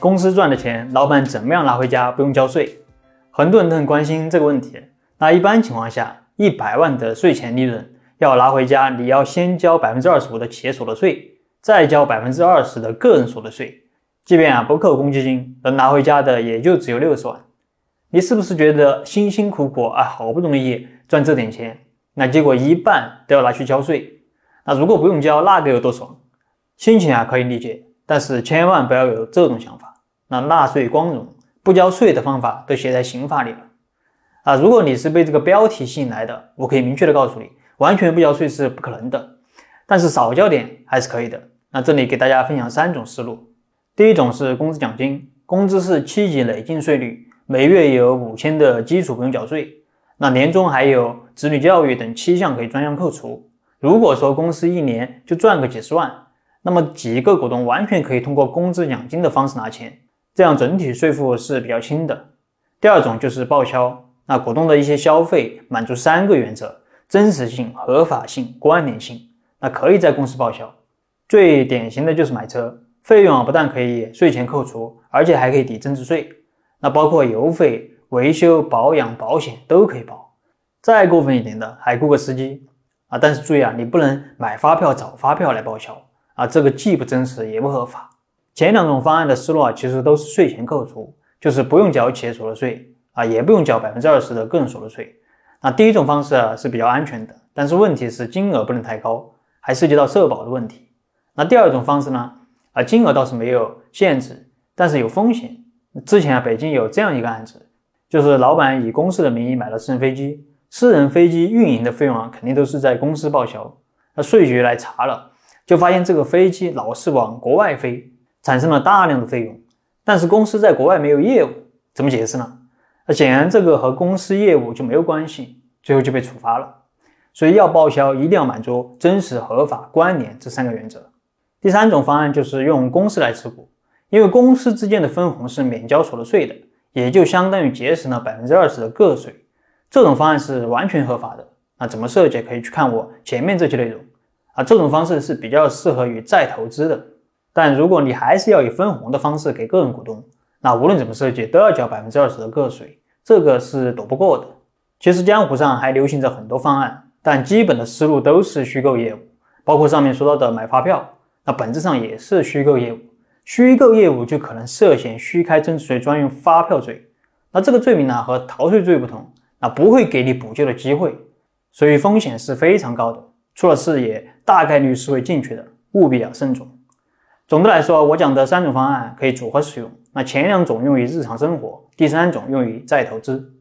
公司赚的钱，老板怎么样拿回家不用交税？很多人都很关心这个问题。那一般情况下，一百万的税前利润要拿回家，你要先交百分之二十五的企业所得税，再交百分之二十的个人所得税。即便啊不扣公积金，能拿回家的也就只有六十万。你是不是觉得辛辛苦苦啊，好不容易赚这点钱，那结果一半都要拿去交税？那如果不用交，那该有多爽？心情啊可以理解，但是千万不要有这种想法。那纳税光荣，不交税的方法都写在刑法里了啊！如果你是被这个标题吸引来的，我可以明确的告诉你，完全不交税是不可能的，但是少交点还是可以的。那这里给大家分享三种思路。第一种是工资奖金，工资是七级累进税率，每月有五千的基础不用缴税，那年终还有子女教育等七项可以专项扣除。如果说公司一年就赚个几十万，那么几个股东完全可以通过工资奖金的方式拿钱。这样整体税负是比较轻的。第二种就是报销，那股东的一些消费满足三个原则：真实性、合法性、关联性，那可以在公司报销。最典型的就是买车，费用啊不但可以税前扣除，而且还可以抵增值税。那包括油费、维修、保养、保险都可以报。再过分一点的，还雇个司机啊！但是注意啊，你不能买发票找发票来报销啊，这个既不真实也不合法。前两种方案的思路啊，其实都是税前扣除，就是不用交企业所得税啊，也不用交百分之二十的个人所得税。那第一种方式啊是比较安全的，但是问题是金额不能太高，还涉及到社保的问题。那第二种方式呢，啊金额倒是没有限制，但是有风险。之前啊北京有这样一个案子，就是老板以公司的名义买了私人飞机，私人飞机运营的费用啊肯定都是在公司报销。那税局来查了，就发现这个飞机老是往国外飞。产生了大量的费用，但是公司在国外没有业务，怎么解释呢？那显然这个和公司业务就没有关系，最后就被处罚了。所以要报销，一定要满足真实、合法、关联这三个原则。第三种方案就是用公司来持股，因为公司之间的分红是免交所得税的，也就相当于节省了百分之二十的个税。这种方案是完全合法的。那怎么设计？可以去看我前面这些内容这种方式是比较适合于再投资的。但如果你还是要以分红的方式给个人股东，那无论怎么设计都要交百分之二十的个税，这个是躲不过的。其实江湖上还流行着很多方案，但基本的思路都是虚构业务，包括上面说到的买发票，那本质上也是虚构业务。虚构业务就可能涉嫌虚开增值税专用发票罪，那这个罪名呢和逃税罪不同，那不会给你补救的机会，所以风险是非常高的。出了事也大概率是会进去的，务必要慎重。总的来说，我讲的三种方案可以组合使用。那前两种用于日常生活，第三种用于再投资。